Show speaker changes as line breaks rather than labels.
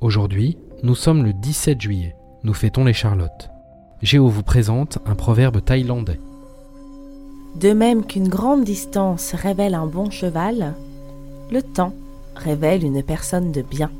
Aujourd'hui, nous sommes le 17 juillet. Nous fêtons les Charlottes. Géo vous présente un proverbe thaïlandais.
De même qu'une grande distance révèle un bon cheval, le temps révèle une personne de bien.